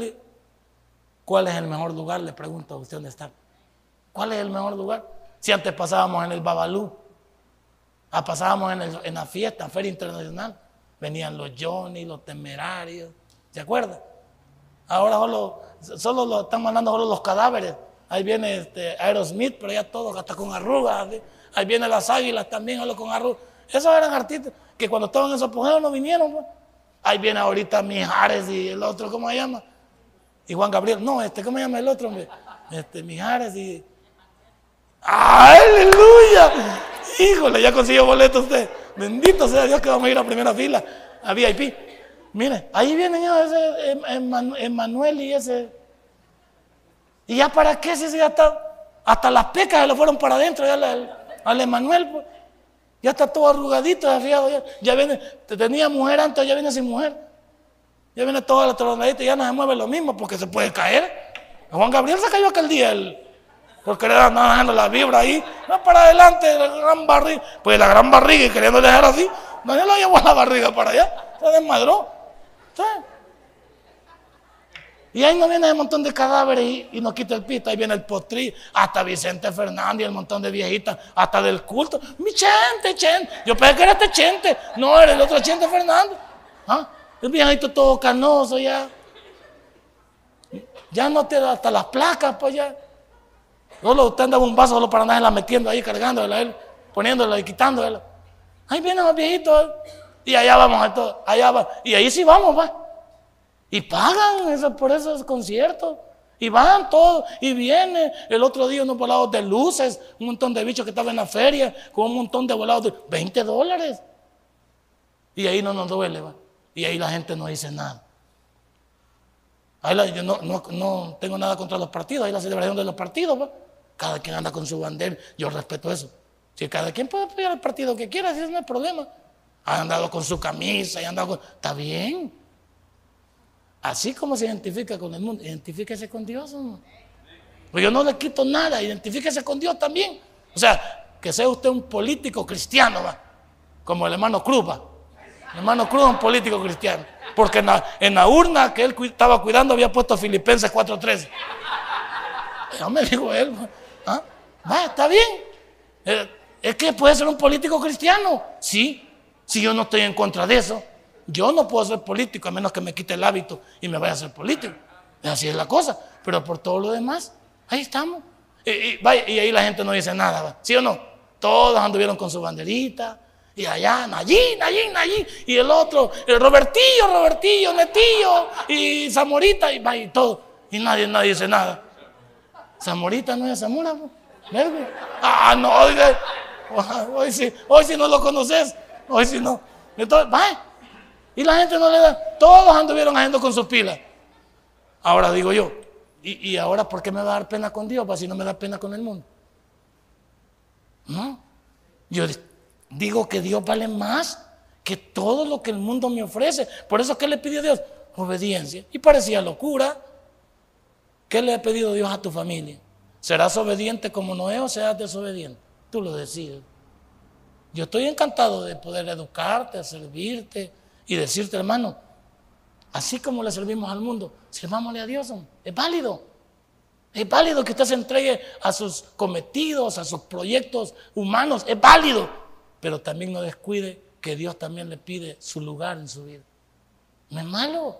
¿Cuál es el mejor lugar? Le pregunto a usted dónde está. ¿Cuál es el mejor lugar? Si antes pasábamos en el Babalú, ah, pasábamos en, en la fiesta, Feria Internacional, venían los Johnny, los Temerarios, ¿se acuerda? Ahora solo, solo lo están mandando solo los cadáveres. Ahí viene este Aerosmith, pero ya todos hasta con arrugas. Ahí vienen las águilas también, solo con arrugas. Esos eran artistas que cuando estaban en esos pujeros no vinieron. Pues. Ahí viene ahorita Mijares y el otro, ¿cómo se llama? Y Juan Gabriel. No, este, ¿cómo se llama el otro? Hombre? Este, Mijares y... ¡Aleluya! Híjole, ya consiguió boleto usted. Bendito sea Dios que vamos a ir a primera fila, a VIP. Mire, ahí viene ya ese Emanuel y ese. ¿Y ya para qué si ya está? Hasta las pecas se le fueron para adentro ya al, Emanuel. Pues. Ya está todo arrugadito, ya, ya, viene, te tenía mujer antes, ya viene sin mujer. Ya viene toda la tronadita y ya no se mueve lo mismo porque se puede caer. Juan Gabriel se cayó aquel día, el, porque le andaba dejando la vibra ahí, no para adelante, la gran barriga, pues la gran barriga y queriendo dejar así, no ya lo llevó a la barriga para allá, se desmadró. Y ahí no viene un montón de cadáveres y, y, nos quita el pito. Ahí viene el potrí, hasta Vicente Fernández, el montón de viejitas, hasta del culto. Mi Chente, Chente. Yo pensé que era este Chente. No, era el otro Chente Fernández. ¿Ah? El viejito todo canoso ya. Ya no te da hasta las placas, pues ya. Solo usted anda un vaso solo para andarla metiendo ahí, cargándola, él, poniéndola y quitándola. Ahí vienen los viejitos. Y allá vamos, allá va. Y ahí sí vamos, va. Y pagan eso, por esos conciertos. Y van todos, y viene el otro día unos volados de luces, un montón de bichos que estaban en la feria, con un montón de volados de 20 dólares. Y ahí no nos duele, va. Y ahí la gente no dice nada. Ahí yo no, no, tengo nada contra los partidos, ahí la celebración de los partidos, va. Cada quien anda con su bandera, yo respeto eso. Si cada quien puede apoyar el partido que quiera, si no hay problema. Ha andado con su camisa y andado. Está bien. Así como se identifica con el mundo, identifíquese con Dios. Pues yo no le quito nada, identifíquese con Dios también. O sea, que sea usted un político cristiano, ¿va? como el hermano Cruz. El hermano Cruz es un político cristiano. Porque en la, urna que él estaba cuidando había puesto Filipenses 4.13. Ya me dijo él. ¿ah? Va, está bien. Eh, es que puede ser un político cristiano. Sí, si yo no estoy en contra de eso. Yo no puedo ser político a menos que me quite el hábito y me vaya a ser político. Así es la cosa. Pero por todo lo demás, ahí estamos. Y, ahí la gente no dice nada, ¿sí o no? Todos anduvieron con su banderita. Y allá, allí, allí, allí. Y el otro, el Robertillo, Robertillo, Netillo. Y Zamorita, y, y todo. Y nadie, nadie dice nada. Zamorita no es Zamora, Ah, no, hoy sí, hoy sí no lo conoces. Hoy sí no. Entonces, va. Y la gente no le da. Todos anduvieron haciendo con sus pilas. Ahora digo yo, ¿y, ahora por qué me va a dar pena con Dios? Para si no me da pena con el mundo. No. Yo digo que Dios vale más que todo lo que el mundo me ofrece. Por eso, ¿qué le pidió Dios? Obediencia. Y parecía locura. ¿Qué le ha pedido Dios a tu familia? ¿Serás obediente como Noé o serás desobediente? Tú lo decides. Yo estoy encantado de poder educarte, servirte, y decirte, hermano, así como le servimos al mundo, sirvámosle a Dios. Es válido. Es válido que usted se entregue a sus cometidos, a sus proyectos humanos. Es válido. Pero también no descuide que Dios también le pide su lugar en su vida. No es malo.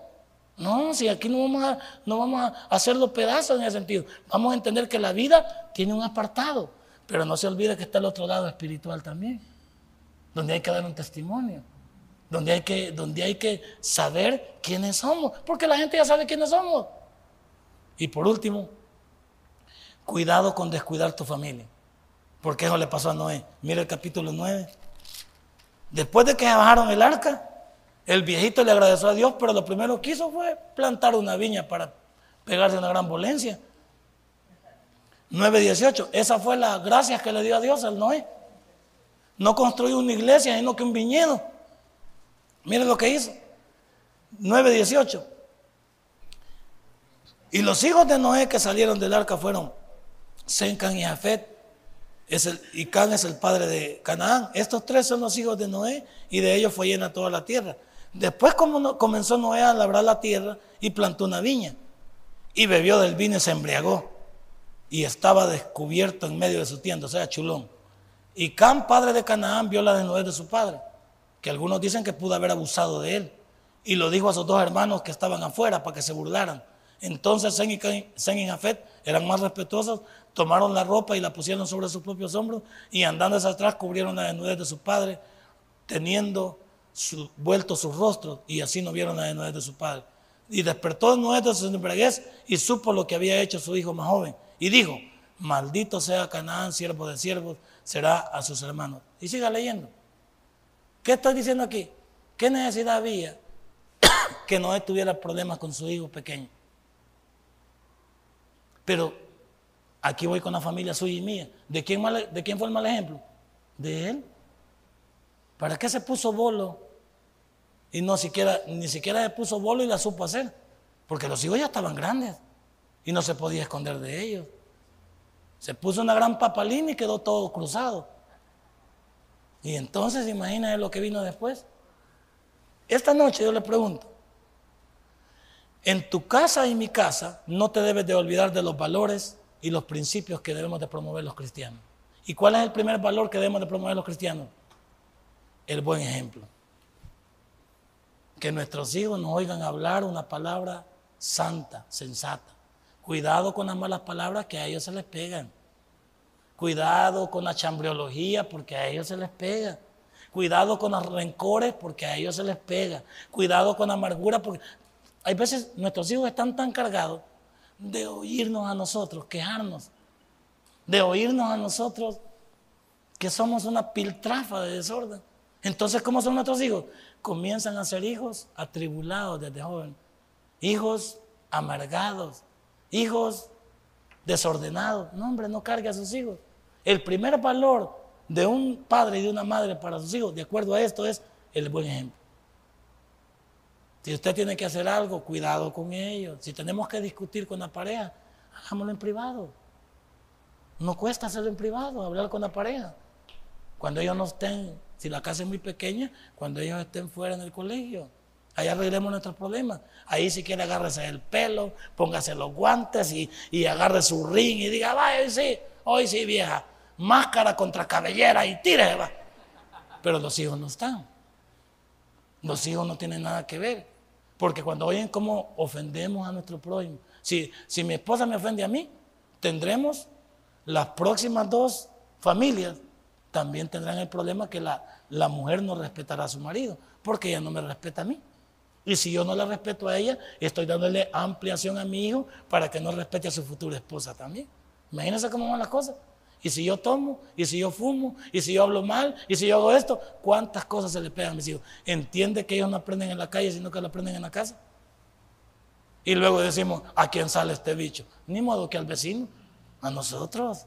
No, si aquí no vamos a, no vamos a hacerlo pedazos en ese sentido. Vamos a entender que la vida tiene un apartado. Pero no se olvide que está el otro lado espiritual también. Donde hay que dar un testimonio donde hay que, donde hay que saber quiénes somos, porque la gente ya sabe quiénes somos. Y por último, cuidado con descuidar tu familia, porque eso le pasó a Noé. Mira el capítulo 9. Después de que bajaron el arca, el viejito le agradeció a Dios, pero lo primero que hizo fue plantar una viña para pegarse una gran volencia. 9.18, esa fue la gracia que le dio a Dios al Noé. No construyó una iglesia, sino que un viñedo. Miren lo que hizo. 9.18. Y los hijos de Noé que salieron del arca fueron Sencan y Jafet. es el, y Can es el padre de Canaán. Estos tres son los hijos de Noé y de ellos fue llena toda la tierra. Después como comenzó Noé a labrar la tierra y plantó una viña y bebió del vino y se embriagó y estaba descubierto en medio de su tienda, o sea, chulón. Y Can, padre de Canaán, vio la desnudez de su padre, que algunos dicen que pudo haber abusado de él. Y lo dijo a sus dos hermanos que estaban afuera para que se burlaran. Entonces Sen y Jafet eran más respetuosos, tomaron la ropa y la pusieron sobre sus propios hombros y andando hacia atrás cubrieron la desnudez de su padre, teniendo vuelto sus rostros y así no vieron la desnudez de su padre. Y despertó Noé de su embriaguez y supo lo que había hecho su hijo más joven. Y dijo, maldito sea Canaán, siervo de siervos, será a sus hermanos. Y siga leyendo. ¿Qué estoy diciendo aquí? ¿Qué necesidad había que Noé tuviera problemas con su hijo pequeño? Pero aquí voy con la familia suya y mía. ¿De quién, ¿De quién fue el mal ejemplo? De él. ¿Para qué se puso bolo? Y no ni siquiera se puso bolo y la supo hacer. Porque los hijos ya estaban grandes y no se podía esconder de ellos. Se puso una gran papalina y quedó todo cruzado. Y entonces imagínese lo que vino después. Esta noche yo le pregunto, en tu casa y mi casa no te debes de olvidar de los valores y los principios que debemos de promover los cristianos. ¿Y cuál es el primer valor que debemos de promover los cristianos? El buen ejemplo. Que nuestros hijos nos oigan hablar una palabra santa, sensata. Cuidado con las malas palabras que a ellos se les pegan. Cuidado con la chambriología porque a ellos se les pega. Cuidado con los rencores porque a ellos se les pega. Cuidado con la amargura porque hay veces nuestros hijos están tan cargados de oírnos a nosotros, quejarnos, de oírnos a nosotros que somos una piltrafa de desorden. Entonces, ¿cómo son nuestros hijos? Comienzan a ser hijos atribulados desde joven, hijos amargados, hijos desordenados. No, hombre, no cargue a sus hijos. El primer valor de un padre y de una madre para sus hijos, de acuerdo a esto, es el buen ejemplo. Si usted tiene que hacer algo, cuidado con ellos. Si tenemos que discutir con la pareja, hagámoslo en privado. No cuesta hacerlo en privado, hablar con la pareja. Cuando ellos no estén, si la casa es muy pequeña, cuando ellos estén fuera en el colegio. Ahí arreglemos nuestros problemas. Ahí si quiere agárrese el pelo, póngase los guantes y, y agarre su ring y diga, vaya, hoy sí, hoy sí, vieja. Máscara contra cabellera y tire, va. Pero los hijos no están. Los hijos no tienen nada que ver. Porque cuando oyen cómo ofendemos a nuestro prójimo, si, si mi esposa me ofende a mí, tendremos las próximas dos familias, también tendrán el problema que la, la mujer no respetará a su marido, porque ella no me respeta a mí. Y si yo no la respeto a ella, estoy dándole ampliación a mi hijo para que no respete a su futura esposa también. Imagínense cómo van las cosas. Y si yo tomo, y si yo fumo, y si yo hablo mal, y si yo hago esto, ¿cuántas cosas se le pegan a mis hijos? ¿Entiende que ellos no aprenden en la calle, sino que lo aprenden en la casa? Y luego decimos, ¿a quién sale este bicho? Ni modo que al vecino, a nosotros.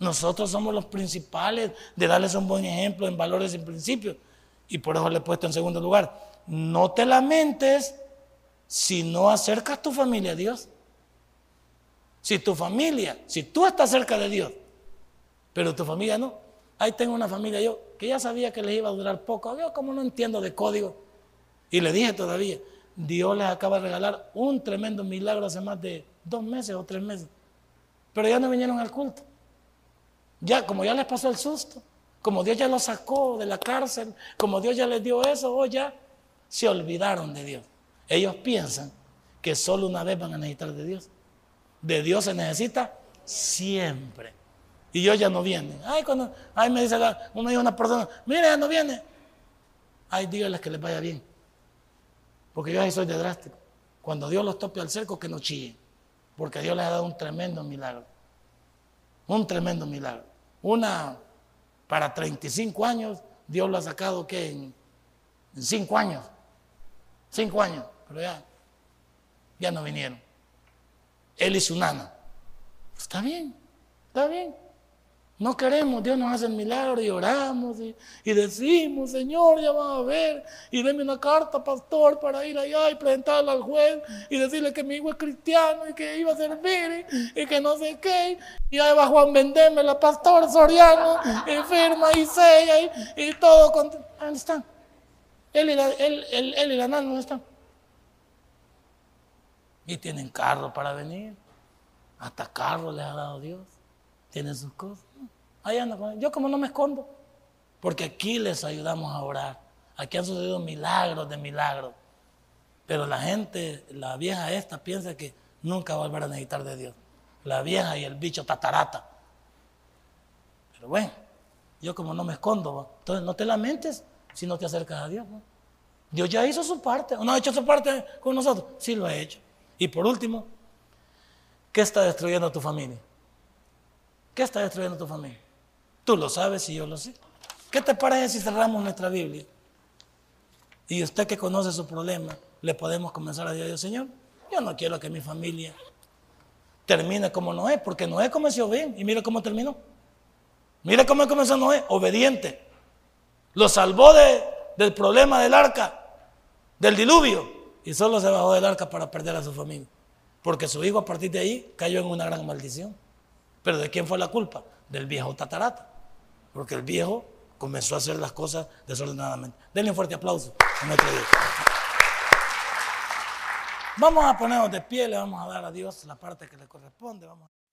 Nosotros somos los principales de darles un buen ejemplo en valores y principios. Y por eso le he puesto en segundo lugar. No te lamentes si no acercas tu familia a Dios. Si tu familia, si tú estás cerca de Dios, pero tu familia no. Ahí tengo una familia yo que ya sabía que les iba a durar poco. Yo como no entiendo de código. Y le dije todavía, Dios les acaba de regalar un tremendo milagro hace más de dos meses o tres meses. Pero ya no vinieron al culto. Ya, como ya les pasó el susto, como Dios ya los sacó de la cárcel, como Dios ya les dio eso, o oh, ya se olvidaron de Dios. Ellos piensan que solo una vez van a necesitar de Dios. De Dios se necesita siempre. Y yo ya no viene. Ay, cuando, ay, me dice uno dice una persona, mire, ya no viene. Ay, dígales que les vaya bien. Porque yo ahí soy de drástico. Cuando Dios los tope al cerco, que no chille Porque Dios les ha dado un tremendo milagro. Un tremendo milagro. Una, para 35 años, Dios lo ha sacado, ¿qué? En, en 5 años. 5 años. Pero ya, ya no vinieron. Él y su nana. Está bien, está bien. No queremos, Dios nos hace el milagro y oramos y, decimos, Señor, ya vas a ver, y deme una carta, pastor, para ir allá y presentarla al juez y decirle que mi hijo es cristiano y que iba a servir y, que no sé qué. Y ahí va Juan Vendeme, la pastor Soriano, y firma y sella y, todo. Con... ¿Dónde están? Él y la, él, él, y la nana, ¿dónde están? Y tienen carro para venir. Hasta carro les ha dado Dios. Tienen sus cosas. Ahí Yo como no me escondo. Porque aquí les ayudamos a orar. Aquí han sucedido milagros de milagros. Pero la gente, la vieja esta, piensa que nunca va a volver a necesitar de Dios. La vieja y el bicho tatarata. Pero bueno, yo como no me escondo, entonces no te lamentes si no te acercas a Dios. Dios ya hizo su parte. ¿O no ha hecho su parte con nosotros? Sí lo ha hecho. Y por último, ¿qué está destruyendo tu familia? ¿Qué está destruyendo tu familia? Tú lo sabes y yo lo sé. ¿Qué te parece si cerramos nuestra Biblia? Y usted que conoce su problema, le podemos comenzar a decir, Señor, yo no quiero que mi familia termine como Noé, porque Noé comenzó bien y mire cómo terminó. Mire cómo comenzó Noé, obediente. Lo salvó de, del problema del arca, del diluvio, y solo se bajó del arca para perder a su familia. Porque su hijo a partir de ahí cayó en una gran maldición. Pero ¿de quién fue la culpa? Del viejo tatarata. Porque el viejo comenzó a hacer las cosas desordenadamente. Denle un fuerte aplauso a nuestro Dios. Vamos a ponernos de pie, le vamos a dar a Dios la parte que le corresponde. Vamos.